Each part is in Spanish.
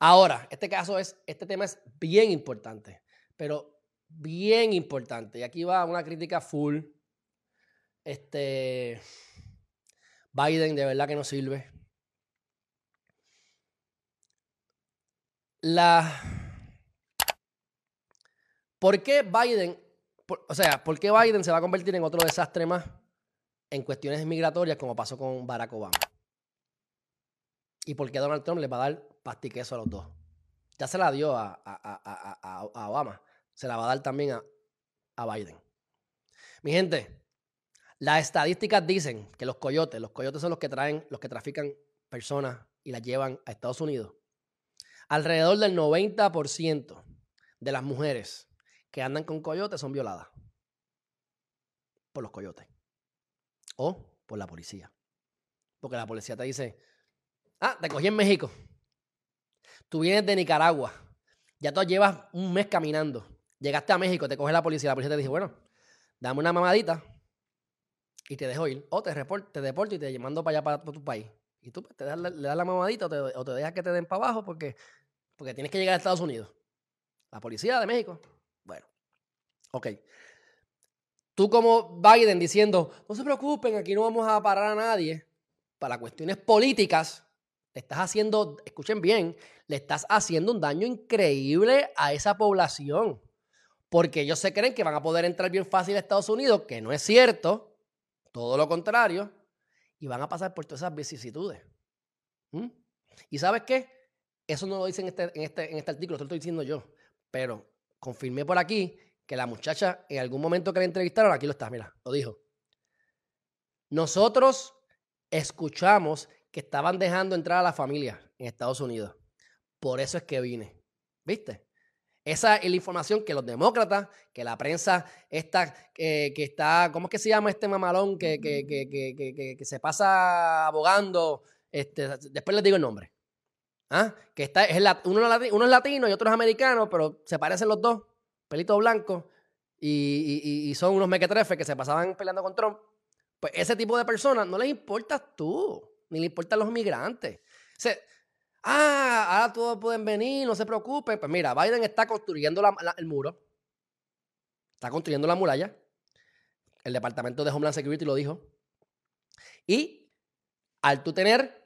Ahora, este caso es, este tema es bien importante, pero bien importante. Y aquí va una crítica full. Este, Biden de verdad que no sirve. La, ¿Por qué Biden, o sea, por qué Biden se va a convertir en otro desastre más en cuestiones migratorias como pasó con Barack Obama? ¿Y por qué Donald Trump le va a dar pastiqueso a los dos? Ya se la dio a, a Obama, se la va a dar también a, Biden. Mi gente, las estadísticas dicen que los coyotes, los coyotes son los que traen, los que trafican personas y las llevan a Estados Unidos. Alrededor del 90% de las mujeres que andan con coyotes son violadas por los coyotes o por la policía. Porque la policía te dice, ah, te cogí en México. Tú vienes de Nicaragua. Ya tú llevas un mes caminando. Llegaste a México, te coge la policía. La policía te dice, bueno, dame una mamadita y te dejo ir. O te, deporto y te mando para allá, para, tu país. Y tú pues, le das la mamadita o te, o te dejas que te den para abajo porque, porque tienes que llegar a Estados Unidos. La policía de México bueno, ok. Tú como Biden diciendo, no se preocupen, aquí no vamos a parar a nadie, para cuestiones políticas, le estás haciendo, escuchen bien, le estás haciendo un daño increíble a esa población. Porque ellos se creen que van a poder entrar bien fácil a Estados Unidos, que no es cierto, todo lo contrario, y van a pasar por todas esas vicisitudes. ¿Y sabes qué? Eso no lo dice en este, en este, en este artículo, esto lo estoy diciendo yo. Pero confirmé por aquí que la muchacha en algún momento que la entrevistaron, aquí lo está, mira, lo dijo. Nosotros escuchamos que estaban dejando entrar a la familia en Estados Unidos. Por eso es que vine. ¿Viste? Esa es la información que los demócratas, que la prensa está, que está, ¿cómo es que se llama este mamalón que, que, que, que se pasa abogando? Este, después les digo el nombre. ¿Ah? Que está, es uno, es latino y otro es americano, pero se parecen los dos, pelito blanco, y, son unos mequetrefes que se pasaban peleando con Trump. Pues ese tipo de personas no les importas tú, ni le importan los migrantes. ah, ahora todos pueden venir, no se preocupen. Pues mira, Biden está construyendo el muro, está construyendo la muralla. El Departamento de Homeland Security lo dijo. Y al tú tener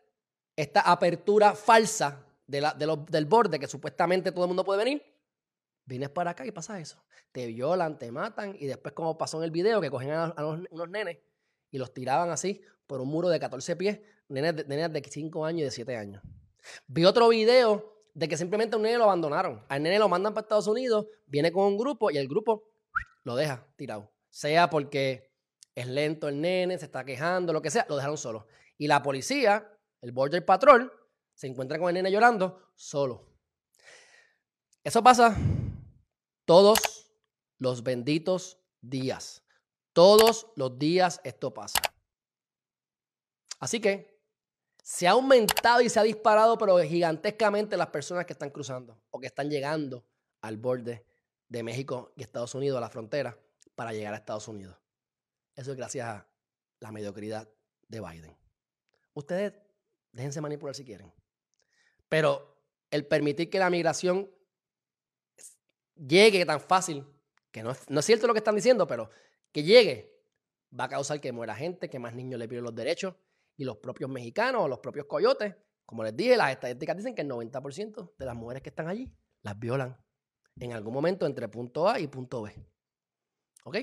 esta apertura falsa del borde que supuestamente todo el mundo puede venir, vienes para acá y pasa eso. Te violan, te matan y después como pasó en el video que cogen a, unos nenes y los tiraban así por un muro de 14 pies, nenes de, de 5 años y de 7 años. Vi otro video de que simplemente un nene lo abandonaron. Al nene lo mandan para Estados Unidos, viene con un grupo y el grupo lo deja tirado. Sea porque es lento el nene, se está quejando, lo que sea, lo dejaron solo. Y la policía el Border Patrol, se encuentra con el nene llorando solo. Eso pasa todos los benditos días. Todos los días esto pasa. Así que se ha aumentado y se ha disparado, pero gigantescamente las personas que están cruzando o que están llegando al borde de México y Estados Unidos, a la frontera, para llegar a Estados Unidos. Eso es gracias a la mediocridad de Biden. Ustedes Déjense manipular si quieren. Pero el permitir que la migración llegue tan fácil, que no no es cierto lo que están diciendo, pero que llegue, va a causar que muera gente, que más niños le pierdan los derechos y los propios mexicanos o los propios coyotes. Como les dije, las estadísticas dicen que el 90% de las mujeres que están allí las violan en algún momento entre punto A y punto B. ¿Ok?